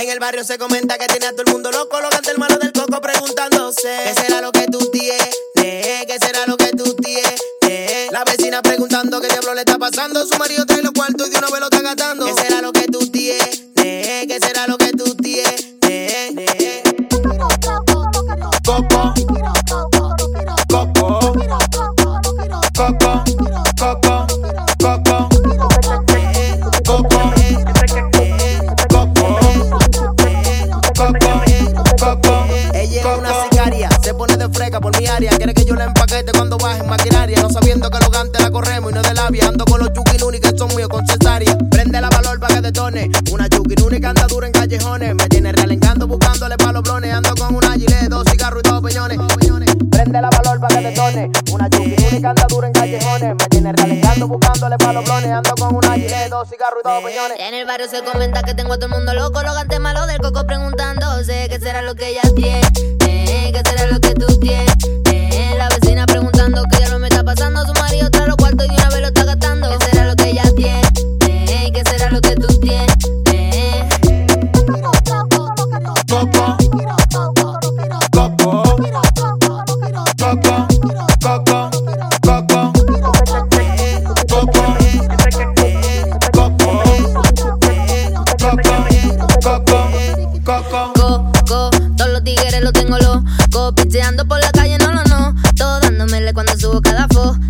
En el barrio se comenta que tiene a todo el mundo loco, lo canta el malo del coco preguntándose ¿Qué será lo que tú tienes? ¿Qué será lo que tú tienes? La vecina preguntando qué diablo le está pasando, su marido trae los cuartos y de una vez lo está gastando. ¿Qué será lo que tú tienes? ¿Qué será lo que tú tienes? Coco, coco, coco, por mi área. Quiere que yo la empaquete cuando baje en maquinaria. No sabiendo que los gantes la corremos y no de labia. Ando con los chukinuni que son míos con cesárea. Prende la valor para que detone. Una chukinuni que anda dura en callejones. Me tiene realengando buscándole pa' los blones. Ando con una gilet, dos cigarros y dos peñones. Prende la valor para que detone. Una chukinuni que anda dura en callejones. Me tiene realengando buscándole pa' los blones. Ando con una gilet, dos cigarros y dos peñones. En el barrio se comenta que tengo a todo el mundo loco, los gantes malos del coco preguntándose qué será lo que ella tiene, coco, coco, todos los tigres lo tengo loco, pisteando por la calle, no lo no, todo dándomele cuando subo cada foto.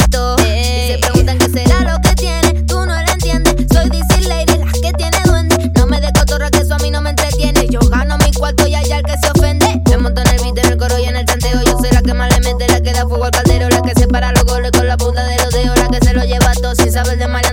Sabes de mala